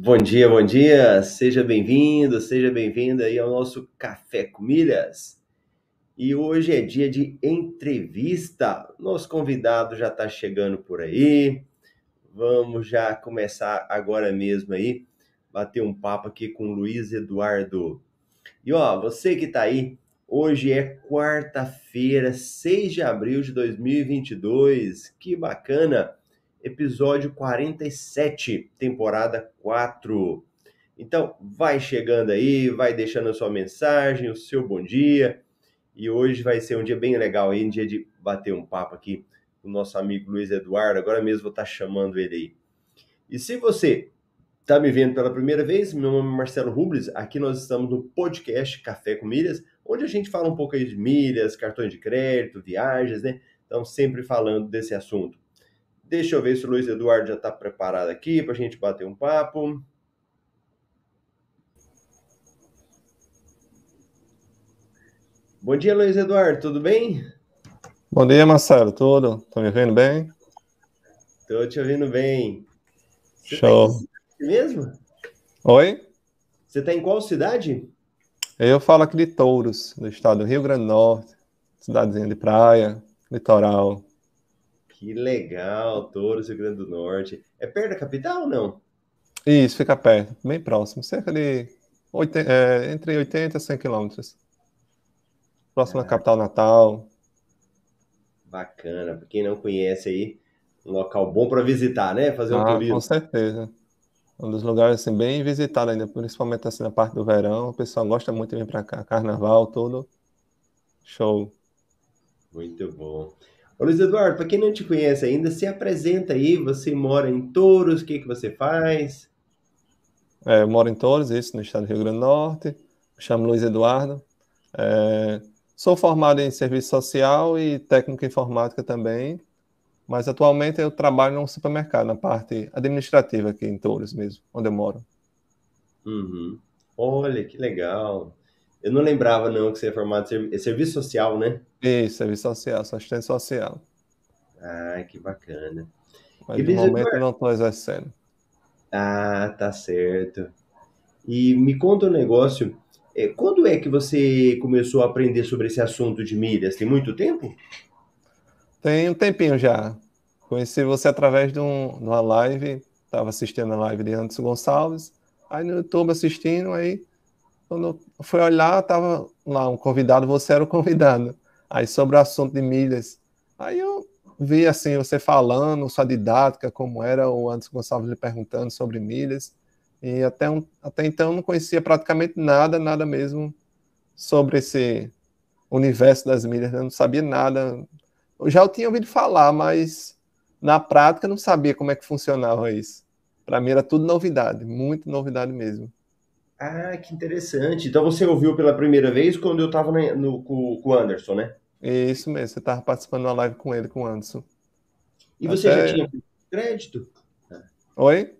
Bom dia, bom dia, seja bem-vindo, seja bem-vinda aí ao nosso Café com Milhas. E hoje é dia de entrevista. Nosso convidado já está chegando por aí. Vamos já começar agora mesmo aí, bater um papo aqui com o Luiz Eduardo. E ó, você que está aí, hoje é quarta-feira, 6 de abril de 2022. Que bacana! Episódio 47, temporada 4. Então, vai chegando aí, vai deixando a sua mensagem, o seu bom dia. E hoje vai ser um dia bem legal aí, um dia de bater um papo aqui com o nosso amigo Luiz Eduardo. Agora mesmo vou estar chamando ele aí. E se você está me vendo pela primeira vez, meu nome é Marcelo Rubles. Aqui nós estamos no podcast Café com Milhas, onde a gente fala um pouco aí de milhas, cartões de crédito, viagens, né? Então, sempre falando desse assunto. Deixa eu ver se o Luiz Eduardo já está preparado aqui para a gente bater um papo. Bom dia, Luiz Eduardo, tudo bem? Bom dia, Marcelo, tudo? Tá me ouvindo bem? Estou te ouvindo bem. Você tá Show. Tá mesmo? Oi? Você está em qual cidade? Eu falo aqui de Touros, do estado do Rio Grande do Norte, cidadezinha de praia, litoral. Que legal, Touros, Rio Grande do Norte. É perto da capital ou não? Isso, fica perto, bem próximo, cerca de 80, é, entre 80 e 100 quilômetros. Próximo ah, da capital natal. Bacana, para quem não conhece aí, um local bom para visitar, né? Fazer um ah, turismo. Com certeza. Um dos lugares assim, bem visitados ainda, principalmente assim na parte do verão. O pessoal gosta muito de vir para cá. Carnaval, tudo. Show. Muito bom. Ô Luiz Eduardo, para quem não te conhece ainda, se apresenta aí, você mora em Touros, o que, que você faz? É, eu moro em Touros, isso, no estado do Rio Grande do Norte, me chamo Luiz Eduardo, é, sou formado em serviço social e técnico em informática também, mas atualmente eu trabalho num supermercado, na parte administrativa aqui em Touros mesmo, onde eu moro. Uhum. Olha, que legal. Eu não lembrava, não, que você é formado em é serviço social, né? Isso, serviço social, sou assistente social. Ah, que bacana. Mas e no momento eu não estou exercendo. Ah, tá certo. E me conta um negócio. É, quando é que você começou a aprender sobre esse assunto de milhas? Tem muito tempo? Tem um tempinho já. Conheci você através de, um, de uma live, estava assistindo a live de Anderson Gonçalves, aí no YouTube assistindo, aí quando fui olhar, tava lá um convidado, você era o convidado. Aí sobre o assunto de milhas. Aí eu vi assim, você falando, sua didática, como era, o Anderson Gonçalves lhe perguntando sobre milhas. E até, um, até então não conhecia praticamente nada, nada mesmo sobre esse universo das milhas. Eu não sabia nada. Eu já tinha ouvido falar, mas na prática não sabia como é que funcionava isso. Para mim era tudo novidade, muito novidade mesmo. Ah, que interessante. Então você ouviu pela primeira vez quando eu estava no, com, com o Anderson, né? Isso mesmo, você estava participando da live com ele, com o Anderson. E você Até... já tinha crédito? Oi?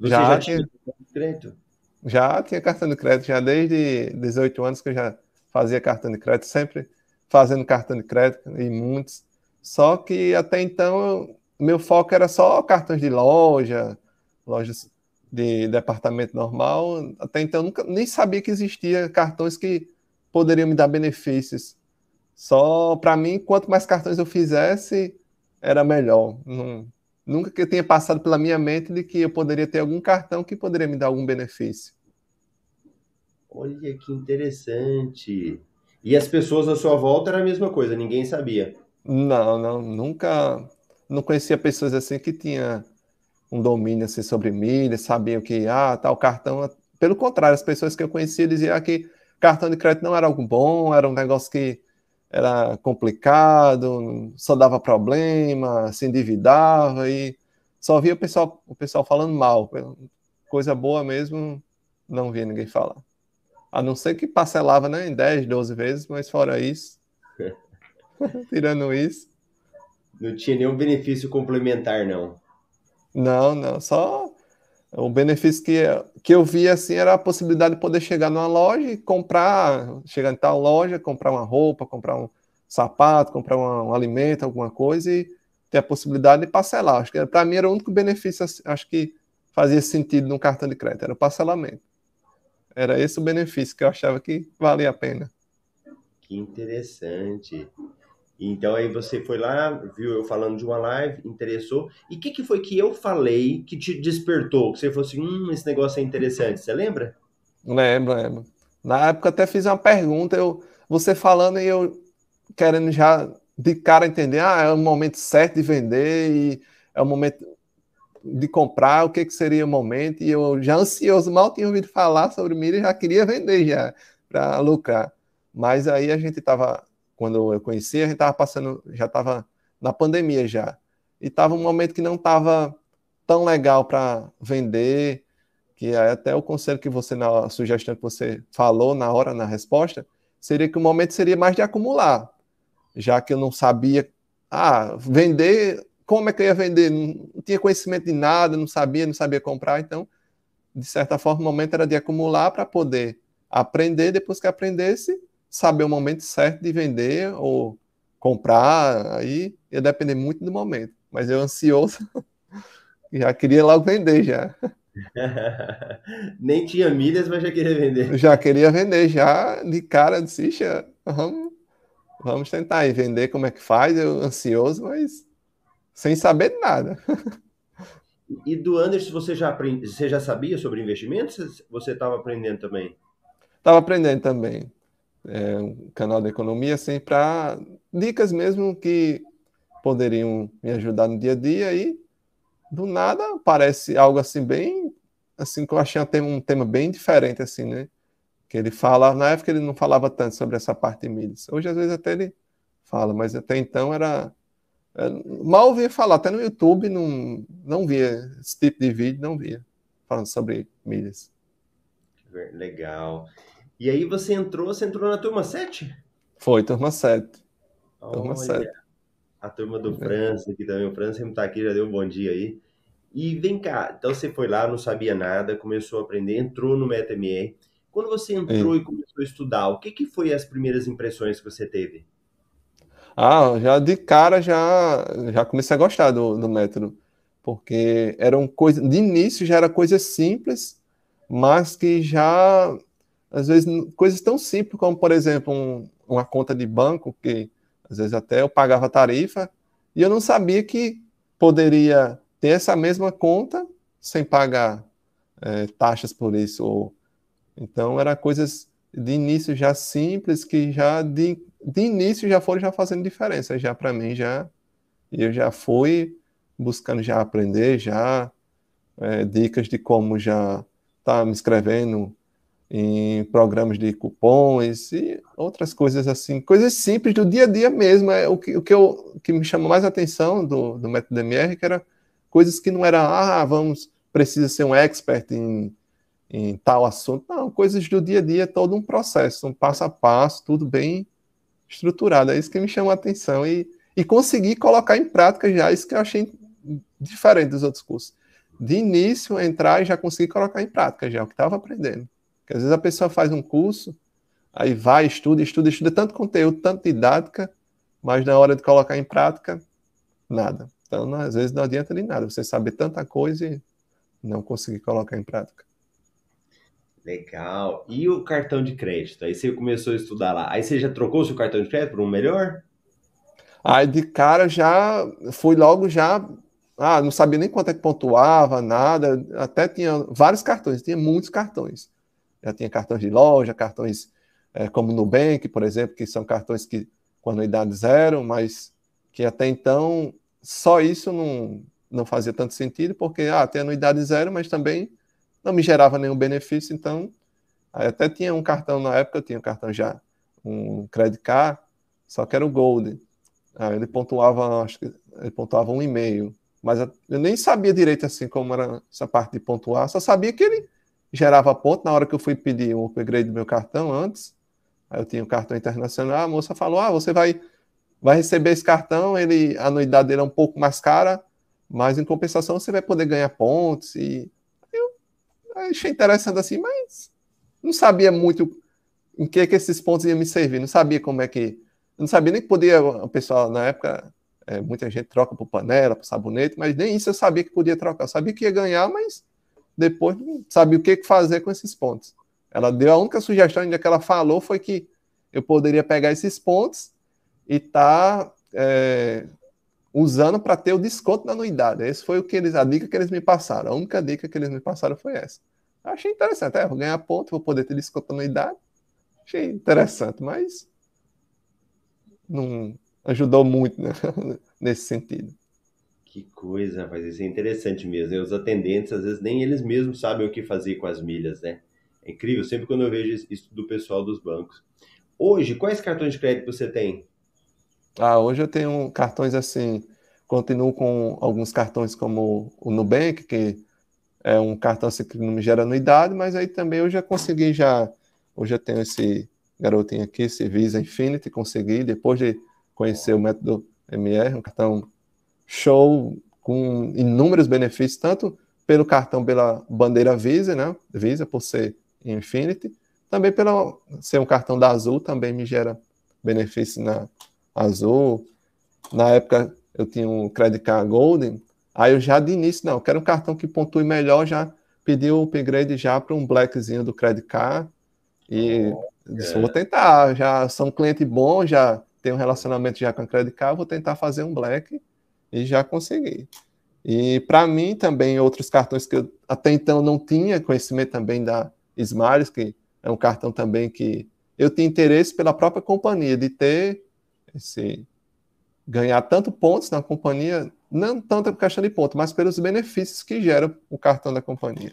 Você já, já tinha crédito? Já tinha cartão de crédito, já desde 18 anos que eu já fazia cartão de crédito, sempre fazendo cartão de crédito e muitos. Só que até então meu foco era só cartões de loja, lojas de departamento normal, até então nunca nem sabia que existia cartões que poderiam me dar benefícios Só para mim, quanto mais cartões eu fizesse, era melhor. Não, nunca que eu tenha passado pela minha mente de que eu poderia ter algum cartão que poderia me dar algum benefício. Olha que interessante. E as pessoas à sua volta era a mesma coisa, ninguém sabia. Não, não, nunca, não conhecia pessoas assim que tinha um domínio assim sobre milhas, sabiam que ah, tal cartão. Pelo contrário, as pessoas que eu conhecia diziam que cartão de crédito não era algo bom, era um negócio que era complicado, só dava problema, se endividava e só via o pessoal, o pessoal falando mal. Coisa boa mesmo, não via ninguém falar. A não ser que parcelava né, em 10, 12 vezes, mas fora isso, tirando isso. Não tinha nenhum benefício complementar, não. Não, não, só o benefício que, que eu via assim era a possibilidade de poder chegar numa loja e comprar, chegar em tal loja, comprar uma roupa, comprar um sapato, comprar um, um alimento, alguma coisa e ter a possibilidade de parcelar. Acho que para mim era o único benefício, assim, acho que fazia sentido no cartão de crédito, era o parcelamento. Era esse o benefício que eu achava que valia a pena. Que interessante. Então aí você foi lá, viu eu falando de uma live, interessou. E o que, que foi que eu falei que te despertou? Que você falou assim, hum, esse negócio é interessante. Você lembra? Lembro, lembro. Na época até fiz uma pergunta, eu, você falando e eu querendo já de cara entender, ah, é o momento certo de vender e é o momento de comprar, o que, que seria o momento, e eu já ansioso, mal tinha ouvido falar sobre milho e já queria vender já, para lucrar. Mas aí a gente estava quando eu conheci, a gente estava passando, já estava na pandemia já. E estava um momento que não estava tão legal para vender, que até o conselho que você, na sugestão que você falou na hora, na resposta, seria que o momento seria mais de acumular, já que eu não sabia, ah, vender, como é que eu ia vender? Não, não tinha conhecimento de nada, não sabia, não sabia comprar, então, de certa forma, o momento era de acumular para poder aprender, depois que aprendesse, saber o momento certo de vender ou comprar, aí ia depender muito do momento. Mas eu ansioso, já queria logo vender já. Nem tinha milhas, mas já queria vender. Já queria vender, já de cara, disse, vamos, vamos tentar aí vender como é que faz, eu ansioso, mas sem saber de nada. E do Anderson, você já, aprend... você já sabia sobre investimentos? Você estava aprendendo também? Estava aprendendo também é, um canal de economia, assim, para dicas mesmo que poderiam me ajudar no dia a dia e do nada parece algo assim bem assim que eu achei até um tema bem diferente assim, né? Que ele fala, na época ele não falava tanto sobre essa parte de mídias. Hoje às vezes até ele fala, mas até então era, era mal ouvia falar, até no YouTube não não via esse tipo de vídeo, não via falando sobre mídias. Legal. E aí você entrou, você entrou na turma 7? Foi, turma 7. Turma Olha, 7. A turma do é. França aqui também. O França sempre tá aqui, já deu um bom dia aí. E vem cá, então você foi lá, não sabia nada, começou a aprender, entrou no MetaMR. Quando você entrou e começou a estudar, o que, que foi as primeiras impressões que você teve? Ah, já de cara já, já comecei a gostar do, do método, porque eram coisas, de início já era coisa simples, mas que já às vezes coisas tão simples como, por exemplo, um, uma conta de banco, que às vezes até eu pagava tarifa, e eu não sabia que poderia ter essa mesma conta sem pagar é, taxas por isso. Ou... Então, eram coisas de início já simples, que já de, de início já foram já fazendo diferença, já para mim, já. Eu já fui buscando já aprender, já é, dicas de como já tá me inscrevendo em programas de cupons e outras coisas assim, coisas simples do dia a dia mesmo. É o que, o que, eu, que me chamou mais atenção do, do método MR, que era coisas que não era, ah, vamos, precisa ser um expert em, em tal assunto. Não, coisas do dia a dia, todo um processo, um passo a passo, tudo bem estruturado. É isso que me chamou a atenção e, e conseguir colocar em prática já, isso que eu achei diferente dos outros cursos. De início, entrar e já conseguir colocar em prática já o que estava aprendendo. Porque às vezes a pessoa faz um curso, aí vai, estuda, estuda, estuda tanto conteúdo, tanto didática, mas na hora de colocar em prática, nada. Então, não, às vezes não adianta de nada você saber tanta coisa e não conseguir colocar em prática. Legal. E o cartão de crédito? Aí você começou a estudar lá. Aí você já trocou o seu cartão de crédito por um melhor? Aí de cara já fui logo já. Ah, não sabia nem quanto é que pontuava, nada. Até tinha vários cartões, tinha muitos cartões. Já tinha cartões de loja, cartões é, como Nubank, por exemplo, que são cartões que com anuidade zero, mas que até então só isso não, não fazia tanto sentido, porque ah, tem anuidade zero, mas também não me gerava nenhum benefício, então até tinha um cartão na época, eu tinha um cartão já, um credit card, só que era o Gold. Aí ele pontuava, acho que ele pontuava um e-mail, mas eu nem sabia direito assim como era essa parte de pontuar, só sabia que ele gerava ponto na hora que eu fui pedir o upgrade do meu cartão antes. Aí eu tinha um cartão internacional, a moça falou: "Ah, você vai vai receber esse cartão, ele a anuidade dele é um pouco mais cara, mas em compensação você vai poder ganhar pontos e eu achei interessante assim, mas não sabia muito em que que esses pontos iam me servir, não sabia como é que, não sabia nem que podia, o pessoal na época, é, muita gente troca por panela, por sabonete, mas nem isso eu sabia que podia trocar, eu sabia que ia ganhar, mas depois não sabia o que fazer com esses pontos. Ela deu a única sugestão que ela falou foi que eu poderia pegar esses pontos e tá é, usando para ter o desconto na anuidade. Esse foi o que eles, a dica que eles me passaram. A única dica que eles me passaram foi essa. Eu achei interessante. É, vou ganhar ponto, vou poder ter desconto na anuidade. Achei interessante, mas não ajudou muito né? nesse sentido. Que coisa, rapaz, isso é interessante mesmo. E os atendentes, às vezes, nem eles mesmos sabem o que fazer com as milhas, né? É incrível, sempre quando eu vejo isso do pessoal dos bancos. Hoje, quais cartões de crédito você tem? Ah, hoje eu tenho cartões assim, continuo com alguns cartões como o Nubank, que é um cartão assim, que não me gera anuidade, mas aí também eu já consegui já, hoje eu tenho esse garotinho aqui, esse Visa Infinity, consegui, depois de conhecer o método MR, um cartão show, com inúmeros benefícios, tanto pelo cartão pela bandeira Visa, né, Visa por ser Infinity, também pelo ser um cartão da Azul, também me gera benefício na azul. Na época eu tinha um Credit Card Golden. Aí eu já de início, não, quero um cartão que pontue melhor, já pedi o upgrade já para um blackzinho do Credit Card. E oh, disse, vou tentar, já sou um cliente bom, já tenho um relacionamento já com a Credit Card, vou tentar fazer um black e já consegui. E para mim também outros cartões que eu até então não tinha conhecimento também da Smiles, que é um cartão também que eu tinha interesse pela própria companhia de ter esse ganhar tanto pontos na companhia, não tanto por questão de ponto, mas pelos benefícios que gera o cartão da companhia.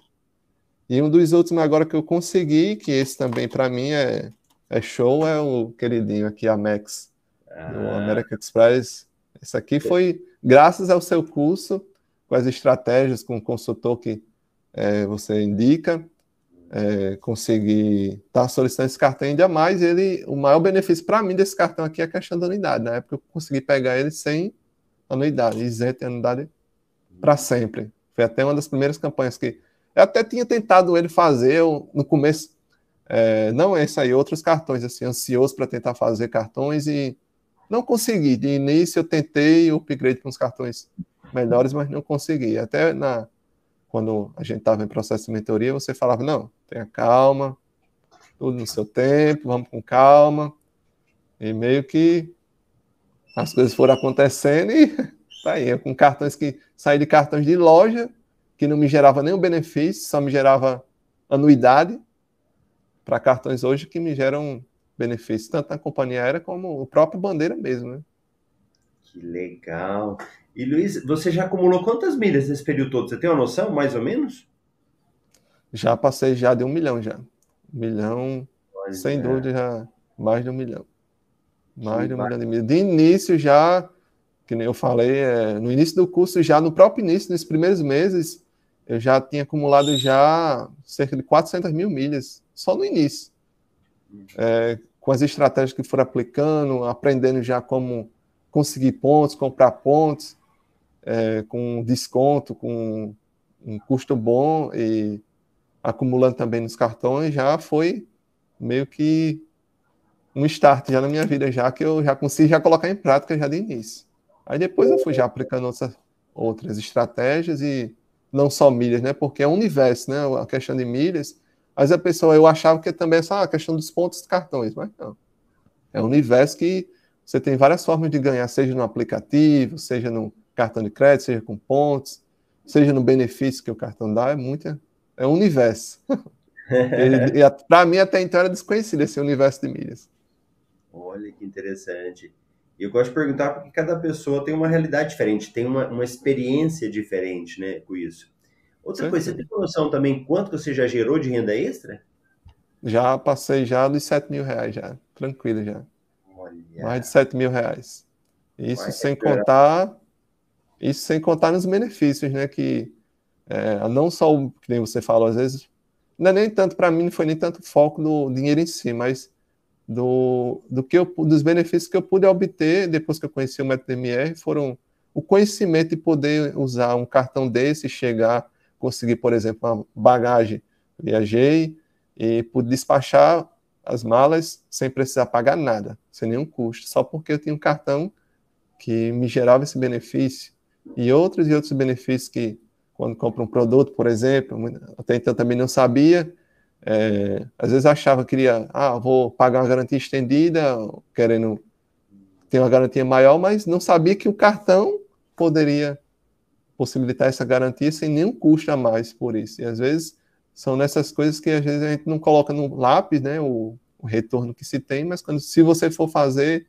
E um dos últimos agora que eu consegui, que esse também para mim é, é show, é o queridinho aqui, a Max, ah. do American Express. Esse aqui foi graças ao seu curso, com as estratégias, com o consultor que é, você indica, é, conseguir estar tá solicitando esse cartão ainda mais, ele, o maior benefício para mim desse cartão aqui é a questão da anuidade. Na época eu consegui pegar ele sem anuidade, isento de anuidade para sempre. Foi até uma das primeiras campanhas que eu até tinha tentado ele fazer eu, no começo, é, não esse aí, outros cartões, assim, ansioso para tentar fazer cartões e não consegui. De início eu tentei o upgrade para uns cartões melhores, mas não consegui. Até na quando a gente estava em processo de mentoria, você falava, não, tenha calma, tudo no seu tempo, vamos com calma. E meio que as coisas foram acontecendo e tá aí, com cartões que saí de cartões de loja, que não me gerava nenhum benefício, só me gerava anuidade, para cartões hoje que me geram benefícios, tanto na companhia aérea como o próprio bandeira mesmo, né? Que legal. E Luiz, você já acumulou quantas milhas nesse período todo? Você tem uma noção, mais ou menos? Já passei já de um milhão já. Um milhão, sem é. dúvida, já mais de um milhão. Mais que de um milhão de milhas. De início já, que nem eu falei, é, no início do curso, já no próprio início, nos primeiros meses, eu já tinha acumulado já cerca de 400 mil milhas, só no início. É, com as estratégias que foram aplicando, aprendendo já como conseguir pontos, comprar pontos, é, com desconto, com um custo bom e acumulando também nos cartões, já foi meio que um start já na minha vida, já que eu já consegui já colocar em prática já de início. Aí depois eu fui já aplicando outras, outras estratégias e não só milhas, né? Porque é um universo, né? A questão de milhas, Mas a pessoa, eu achava que também é só a questão dos pontos dos cartões, mas não. É um universo que você tem várias formas de ganhar, seja no aplicativo, seja no cartão de crédito, seja com pontos, seja no benefício que o cartão dá, é muito. É um universo. e, e para mim, até então, era desconhecido esse universo de milhas. Olha que interessante. E eu gosto de perguntar porque cada pessoa tem uma realidade diferente, tem uma, uma experiência diferente né, com isso. Outra Sim. coisa, você tem noção também quanto você já gerou de renda extra? Já passei já dos 7 mil reais, já. Tranquilo já. Olha. Mais de 7 mil reais. Isso Vai sem contar. Isso sem contar nos benefícios, né? Que é, não só o que nem você falou, às vezes, não é nem tanto para mim, não foi nem tanto foco do dinheiro em si, mas do, do que eu, dos benefícios que eu pude obter depois que eu conheci o método MR foram o conhecimento de poder usar um cartão desse, chegar consegui, por exemplo, uma bagagem. Viajei e pude despachar as malas sem precisar pagar nada, sem nenhum custo, só porque eu tinha um cartão que me gerava esse benefício. E outros e outros benefícios que, quando compro um produto, por exemplo, até então também não sabia, é, às vezes achava que queria, ah, vou pagar uma garantia estendida, querendo ter uma garantia maior, mas não sabia que o cartão poderia possibilitar essa garantia sem nenhum custo a mais por isso. E às vezes são nessas coisas que às vezes a gente não coloca no lápis, né, o, o retorno que se tem, mas quando se você for fazer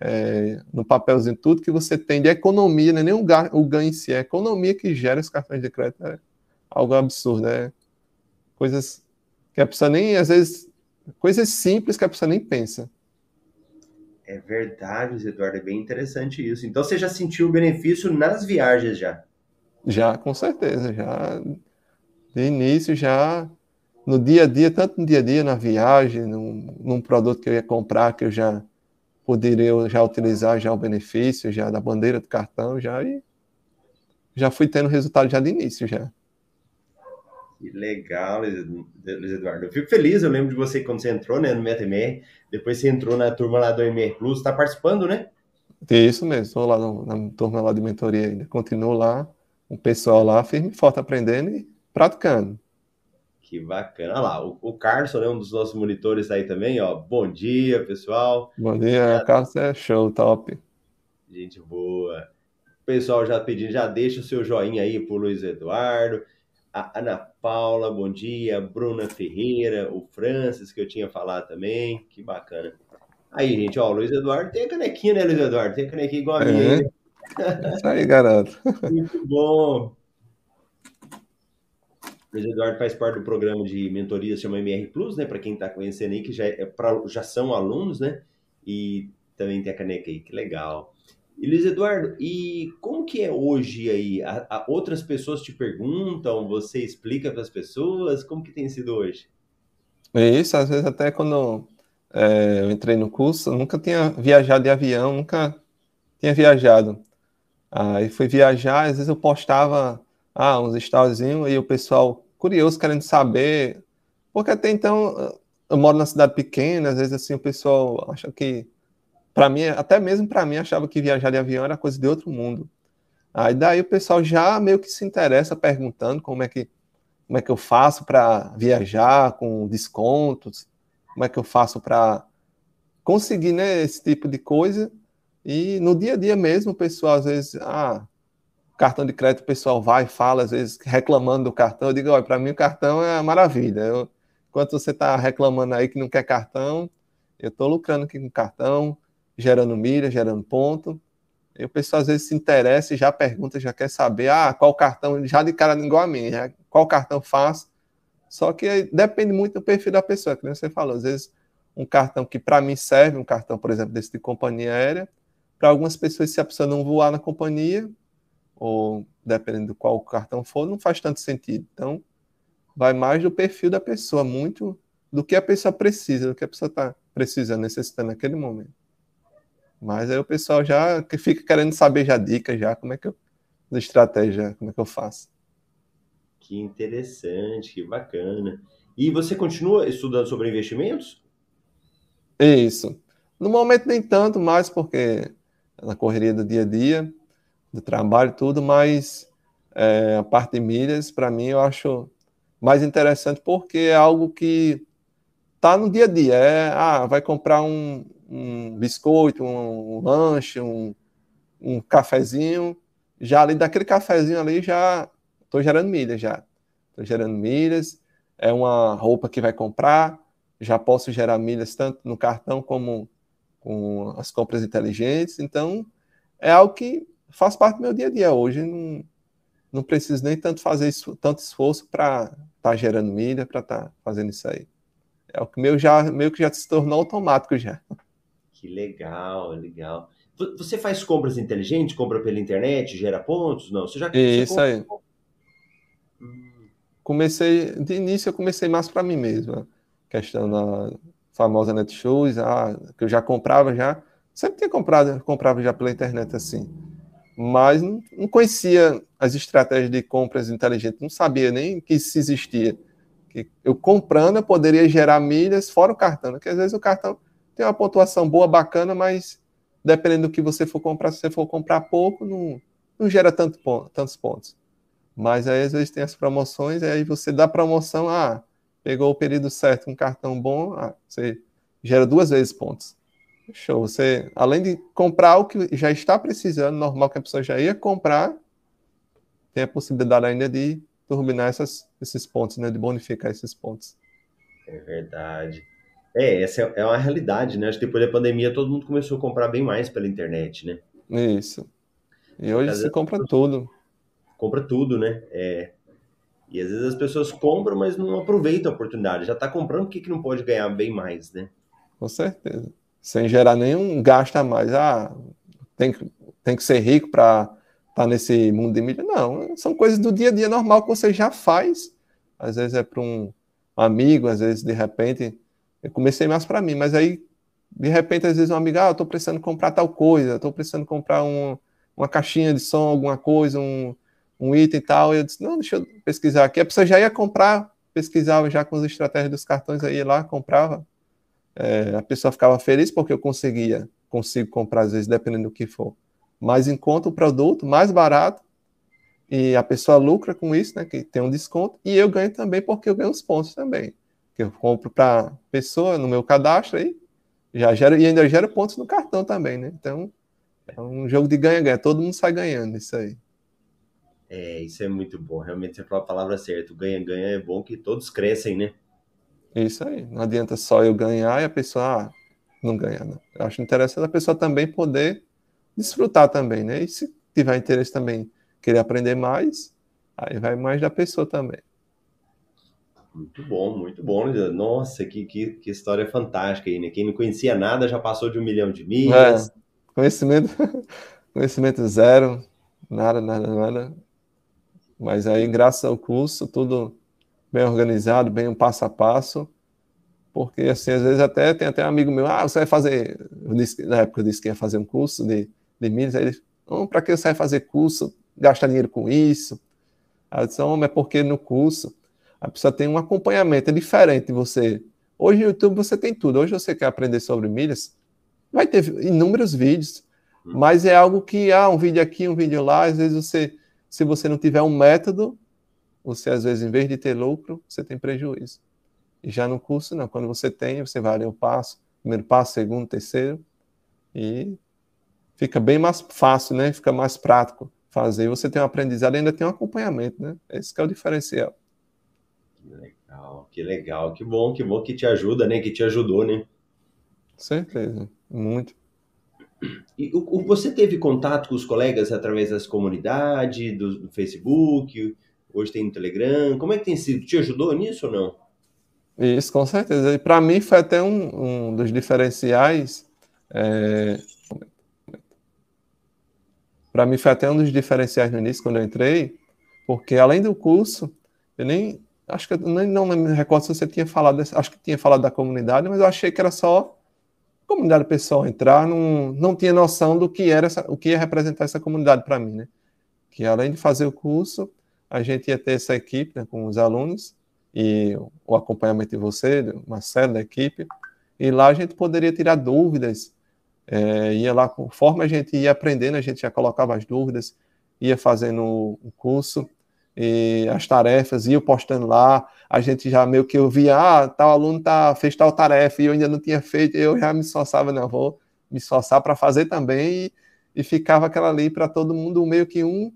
é, no papelzinho tudo que você tem de economia, né, nem o, o ganho em si, é a economia que gera os cartões de crédito é algo absurdo, é coisas que a pessoa nem, às vezes, coisas simples que a pessoa nem pensa. É verdade, Eduardo, é bem interessante isso. Então você já sentiu o benefício nas viagens já? Já, com certeza, já de início, já no dia a dia, tanto no dia a dia, na viagem, num, num produto que eu ia comprar, que eu já poderia já utilizar já o benefício já da bandeira do cartão, já e já fui tendo resultado já de início já. Que legal, Luiz Eduardo. Eu fico feliz, eu lembro de você quando você entrou né, no MetaMR, depois você entrou na turma lá do MR Plus, está participando, né? Isso mesmo, estou lá no, na turma lá de mentoria ainda. Continuo lá, o pessoal lá firme e forte aprendendo e praticando. Que bacana. Olha lá, o, o Carson é um dos nossos monitores aí também, ó. Bom dia, pessoal. Bom dia, o Carson é show, top. Gente boa. Pessoal já pedindo, já deixa o seu joinha aí pro Luiz Eduardo a Ana Paula, bom dia, Bruna Ferreira, o Francis, que eu tinha falado também, que bacana. Aí, gente, ó, o Luiz Eduardo tem a canequinha, né, Luiz Eduardo? Tem a canequinha igual a minha. É. Isso aí, garoto. Muito bom. O Luiz Eduardo faz parte do programa de mentoria, chama MR Plus, né, para quem está conhecendo aí, que já, é pra, já são alunos, né, e também tem a caneca aí, que legal. E Luiz Eduardo, e como que é hoje aí? A, a outras pessoas te perguntam, você explica para as pessoas? Como que tem sido hoje? É isso, às vezes até quando é, eu entrei no curso, eu nunca tinha viajado de avião, nunca tinha viajado. Aí fui viajar, às vezes eu postava ah, uns storyzinhos e o pessoal curioso, querendo saber, porque até então eu moro na cidade pequena, às vezes assim o pessoal acha que para mim, até mesmo para mim, achava que viajar de avião era coisa de outro mundo. Aí daí o pessoal já meio que se interessa perguntando como é que como é que eu faço para viajar com descontos, como é que eu faço para conseguir né, esse tipo de coisa. E no dia a dia mesmo, o pessoal às vezes, ah, cartão de crédito, o pessoal vai fala, às vezes reclamando do cartão. Eu digo, olha, para mim o cartão é maravilha. Eu, enquanto você está reclamando aí que não quer cartão, eu estou lucrando aqui com cartão gerando milha, gerando ponto. E o pessoal às vezes se interessa e já pergunta, já quer saber, ah, qual cartão, já de cara igual a mim, qual cartão faz. Só que depende muito do perfil da pessoa, que você falou, às vezes um cartão que para mim serve, um cartão, por exemplo, desse de companhia aérea, para algumas pessoas, se a pessoa não voar na companhia, ou dependendo do qual cartão for, não faz tanto sentido. Então, vai mais do perfil da pessoa, muito do que a pessoa precisa, do que a pessoa está precisando, necessitando naquele momento. Mas aí o pessoal já que fica querendo saber já dicas, já como é que eu. estratégia, como é que eu faço. Que interessante, que bacana. E você continua estudando sobre investimentos? Isso. No momento nem tanto mais, porque na correria do dia a dia, do trabalho tudo, mas é, a parte de milhas, para mim, eu acho mais interessante porque é algo que tá no dia a dia. É, ah, vai comprar um, um biscoito, um, um lanche, um, um cafezinho, já ali daquele cafezinho ali já estou gerando milhas já. Estou gerando milhas, é uma roupa que vai comprar, já posso gerar milhas tanto no cartão como com as compras inteligentes. Então, é algo que faz parte do meu dia a dia hoje. Não, não preciso nem tanto fazer isso, tanto esforço para estar tá gerando milha, para estar tá fazendo isso aí. É o que meu já meio que já se tornou automático já. Que legal, legal. Você faz compras inteligentes, compra pela internet, gera pontos? Não, você já Isso você aí. Comecei, de início eu comecei mais para mim mesmo. Questão da famosa Netshoes, ah, que eu já comprava já. Sempre tinha comprado, comprava já pela internet assim. Mas não, conhecia as estratégias de compras inteligentes, não sabia nem que isso existia. Que eu comprando eu poderia gerar milhas fora o cartão, porque às vezes o cartão tem uma pontuação boa, bacana, mas dependendo do que você for comprar, se você for comprar pouco, não, não gera tanto ponto, tantos pontos. Mas aí às vezes tem as promoções, aí você dá promoção, ah, pegou o período certo, um cartão bom, ah, você gera duas vezes pontos. Show. Você, além de comprar o que já está precisando, normal que a pessoa já ia comprar, tem a possibilidade ainda de turbinar essas, esses pontos, né? De bonificar esses pontos. É verdade. É, essa é, é uma realidade, né? Acho que depois da pandemia todo mundo começou a comprar bem mais pela internet, né? Isso. E hoje você compra tudo. Compra tudo, né? É. E às vezes as pessoas compram, mas não aproveitam a oportunidade. Já está comprando, por que, que não pode ganhar bem mais, né? Com certeza. Sem gerar nenhum gasto a mais. Ah, tem que, tem que ser rico para estar tá nesse mundo de mídia. Não, são coisas do dia a dia normal que você já faz. Às vezes é para um amigo, às vezes de repente eu comecei mais para mim, mas aí, de repente, às vezes um amigo, ah, eu estou precisando comprar tal coisa, estou precisando comprar um, uma caixinha de som, alguma coisa, um, um item e tal. Eu disse, não, deixa eu pesquisar aqui. A pessoa já ia comprar, pesquisava já com as estratégias dos cartões, aí lá, comprava. É, a pessoa ficava feliz porque eu conseguia, consigo comprar, às vezes, dependendo do que for. Mais em conta o produto, mais barato, e a pessoa lucra com isso, né, que tem um desconto, e eu ganho também porque eu ganho os pontos também que eu compro para pessoa no meu cadastro aí, já gera, e ainda gera pontos no cartão também, né? Então, é um jogo de ganha-ganha, todo mundo sai ganhando isso aí. É, isso é muito bom, realmente você falou a palavra certa, o ganha-ganha é bom que todos crescem, né? Isso aí, não adianta só eu ganhar e a pessoa ah, não ganha, não. Eu acho interessante a pessoa também poder desfrutar também, né? E se tiver interesse também, querer aprender mais, aí vai mais da pessoa também. Muito bom, muito bom. Nossa, que, que, que história fantástica aí, né? Quem não conhecia nada já passou de um milhão de milhas. É, conhecimento, conhecimento zero, nada, nada, nada. Mas aí, graças ao curso, tudo bem organizado, bem um passo a passo. Porque, assim, às vezes até tem até um amigo meu, ah, você vai fazer. Disse, na época eu disse que ia fazer um curso de, de milhas. Aí ele, oh, para que você vai fazer curso? Gastar dinheiro com isso? Aí eu disse, oh, é porque no curso a pessoa tem um acompanhamento, é diferente você. Hoje no YouTube você tem tudo. Hoje você quer aprender sobre milhas, vai ter inúmeros vídeos, hum. mas é algo que, ah, um vídeo aqui, um vídeo lá, às vezes você, se você não tiver um método, você às vezes, em vez de ter lucro, você tem prejuízo. E já no curso, não. Quando você tem, você vai ler o passo, primeiro passo, segundo, terceiro, e fica bem mais fácil, né? Fica mais prático fazer. Você tem um aprendizado e ainda tem um acompanhamento, né? Esse é o diferencial. Que legal, que legal, que bom, que bom que te ajuda, né? Que te ajudou, né? Certeza, muito. E o, você teve contato com os colegas através das comunidades, do, do Facebook, hoje tem no Telegram, como é que tem sido? Te ajudou nisso ou não? Isso, com certeza. E para mim foi até um, um dos diferenciais. É... Para mim foi até um dos diferenciais no início, quando eu entrei, porque além do curso, eu nem Acho que eu nem, não me recordo se você tinha falado, acho que tinha falado da comunidade, mas eu achei que era só comunidade pessoal entrar, não, não tinha noção do que era essa, o que ia representar essa comunidade para mim, né? Que além de fazer o curso, a gente ia ter essa equipe né, com os alunos e o acompanhamento de você, Marcelo, da equipe, e lá a gente poderia tirar dúvidas, é, ia lá, conforme a gente ia aprendendo, a gente já colocava as dúvidas, ia fazendo o curso, as tarefas, ia postando lá, a gente já meio que ouvia, ah, tal aluno tá, fez tal tarefa e eu ainda não tinha feito, eu já me esforçava, não, vou me esforçar para fazer também e, e ficava aquela ali para todo mundo, meio que um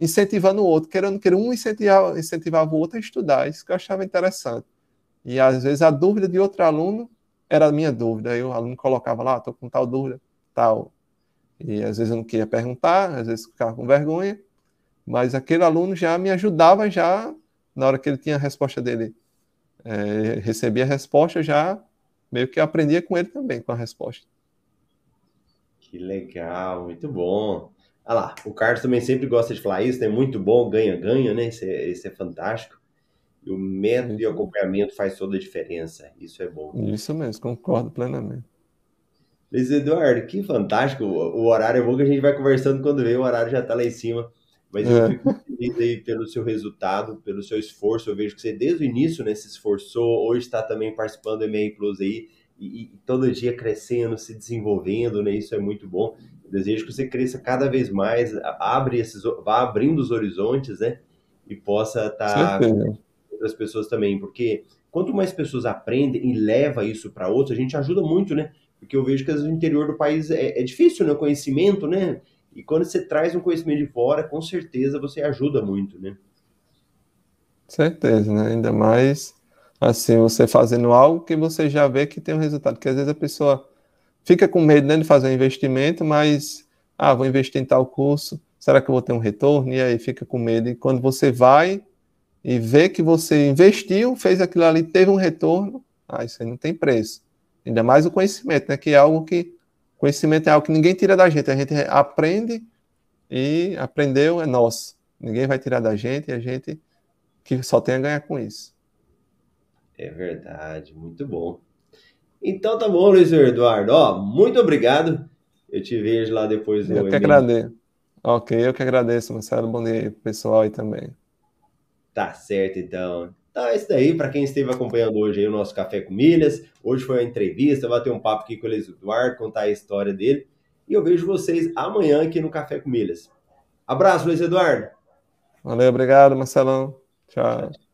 incentivando o outro, querendo que um incentivava, incentivava o outro a estudar, isso que eu achava interessante. E às vezes a dúvida de outro aluno era a minha dúvida, aí o aluno colocava lá, estou com tal dúvida, tal. E às vezes eu não queria perguntar, às vezes ficava com vergonha, mas aquele aluno já me ajudava já na hora que ele tinha a resposta dele, é, recebia a resposta já meio que aprendia com ele também com a resposta. Que legal, muito bom. Ah lá, o Carlos também sempre gosta de falar isso, né? Muito bom, ganha, ganha, né? Isso é, isso é fantástico. E o método e o acompanhamento faz toda a diferença. Isso é bom. Isso mesmo, concordo plenamente. Luiz Eduardo, que fantástico. O horário é bom que a gente vai conversando quando vê, o horário já está lá em cima. Mas eu é. fico feliz aí pelo seu resultado, pelo seu esforço. Eu vejo que você desde o início né, se esforçou, hoje está também participando do EMEI Plus aí, e, e, todo dia crescendo, se desenvolvendo, né? Isso é muito bom. Eu desejo que você cresça cada vez mais, abre esses, vá abrindo os horizontes, né? E possa estar tá com outras pessoas também, porque quanto mais pessoas aprendem e leva isso para outros, a gente ajuda muito, né? Porque eu vejo que o interior do país é, é difícil, né? O conhecimento, né? E quando você traz um conhecimento de fora, com certeza você ajuda muito, né? Certeza, né? Ainda mais assim, você fazendo algo que você já vê que tem um resultado. Porque às vezes a pessoa fica com medo né, de fazer um investimento, mas ah, vou investir em tal curso, será que eu vou ter um retorno? E aí fica com medo. E quando você vai e vê que você investiu, fez aquilo ali, teve um retorno, ah, isso aí não tem preço. Ainda mais o conhecimento, né? Que é algo que Conhecimento é algo que ninguém tira da gente, a gente aprende e aprendeu é nosso. Ninguém vai tirar da gente e a gente que só tem a ganhar com isso. É verdade, muito bom. Então tá bom, Luiz Eduardo. Ó, muito obrigado. Eu te vejo lá depois do Eu que agradeço. Ok, eu que agradeço, Marcelo. Bom dia pessoal aí também. Tá certo, então. Então é isso daí, para quem esteve acompanhando hoje aí o nosso Café com Milhas. Hoje foi uma entrevista, vai ter um papo aqui com o Luiz Eduardo, contar a história dele. E eu vejo vocês amanhã aqui no Café com Milhas. Abraço, Luiz Eduardo. Valeu, obrigado, Marcelão. Tchau. Tchau.